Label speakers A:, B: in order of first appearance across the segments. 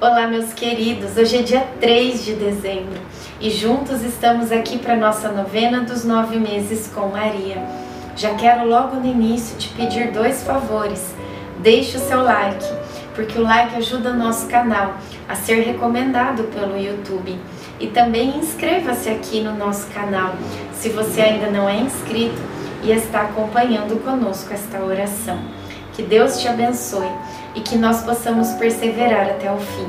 A: Olá, meus queridos. Hoje é dia 3 de dezembro e juntos estamos aqui para nossa novena dos nove meses com Maria. Já quero logo no início te pedir dois favores. Deixe o seu like, porque o like ajuda nosso canal a ser recomendado pelo YouTube. E também inscreva-se aqui no nosso canal, se você ainda não é inscrito e está acompanhando conosco esta oração. Que Deus te abençoe e que nós possamos perseverar até o fim.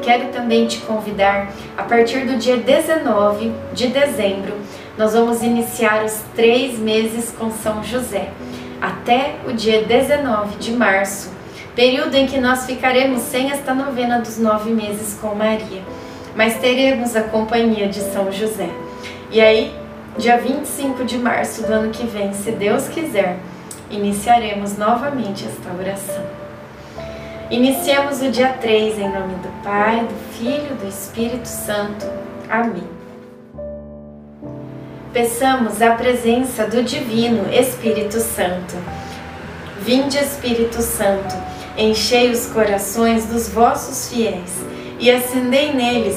A: Quero também te convidar, a partir do dia 19 de dezembro, nós vamos iniciar os três meses com São José, até o dia 19 de março, período em que nós ficaremos sem esta novena dos nove meses com Maria, mas teremos a companhia de São José. E aí, dia 25 de março do ano que vem, se Deus quiser, iniciaremos novamente esta oração. Iniciemos o dia 3 em nome do Pai, do Filho e do Espírito Santo. Amém. Peçamos a presença do Divino Espírito Santo. Vinde, Espírito Santo, enchei os corações dos vossos fiéis e acendei neles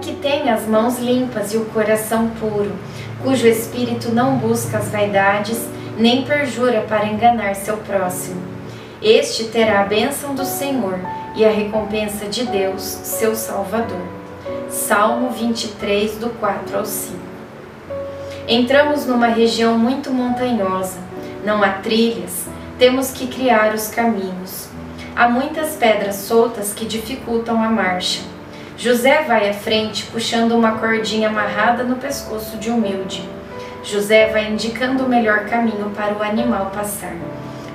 A: que tem as mãos limpas e o coração puro, cujo espírito não busca as vaidades, nem perjura para enganar seu próximo. Este terá a bênção do Senhor e a recompensa de Deus, seu Salvador. Salmo 23, do 4 ao 5. Entramos numa região muito montanhosa, não há trilhas, temos que criar os caminhos. Há muitas pedras soltas que dificultam a marcha José vai à frente puxando uma cordinha amarrada no pescoço de Humilde. José vai indicando o melhor caminho para o animal passar,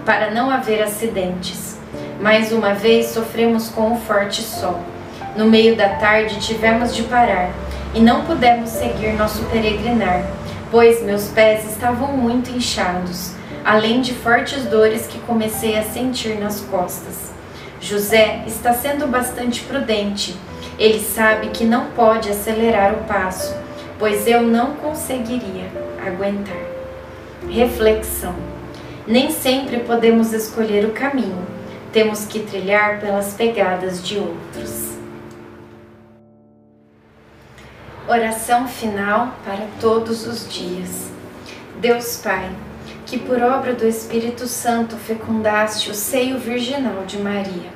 A: para não haver acidentes. Mais uma vez sofremos com o forte sol. No meio da tarde tivemos de parar e não pudemos seguir nosso peregrinar, pois meus pés estavam muito inchados, além de fortes dores que comecei a sentir nas costas. José está sendo bastante prudente ele sabe que não pode acelerar o passo, pois eu não conseguiria aguentar. Reflexão: Nem sempre podemos escolher o caminho, temos que trilhar pelas pegadas de outros. Oração final para todos os dias. Deus Pai, que por obra do Espírito Santo fecundaste o seio virginal de Maria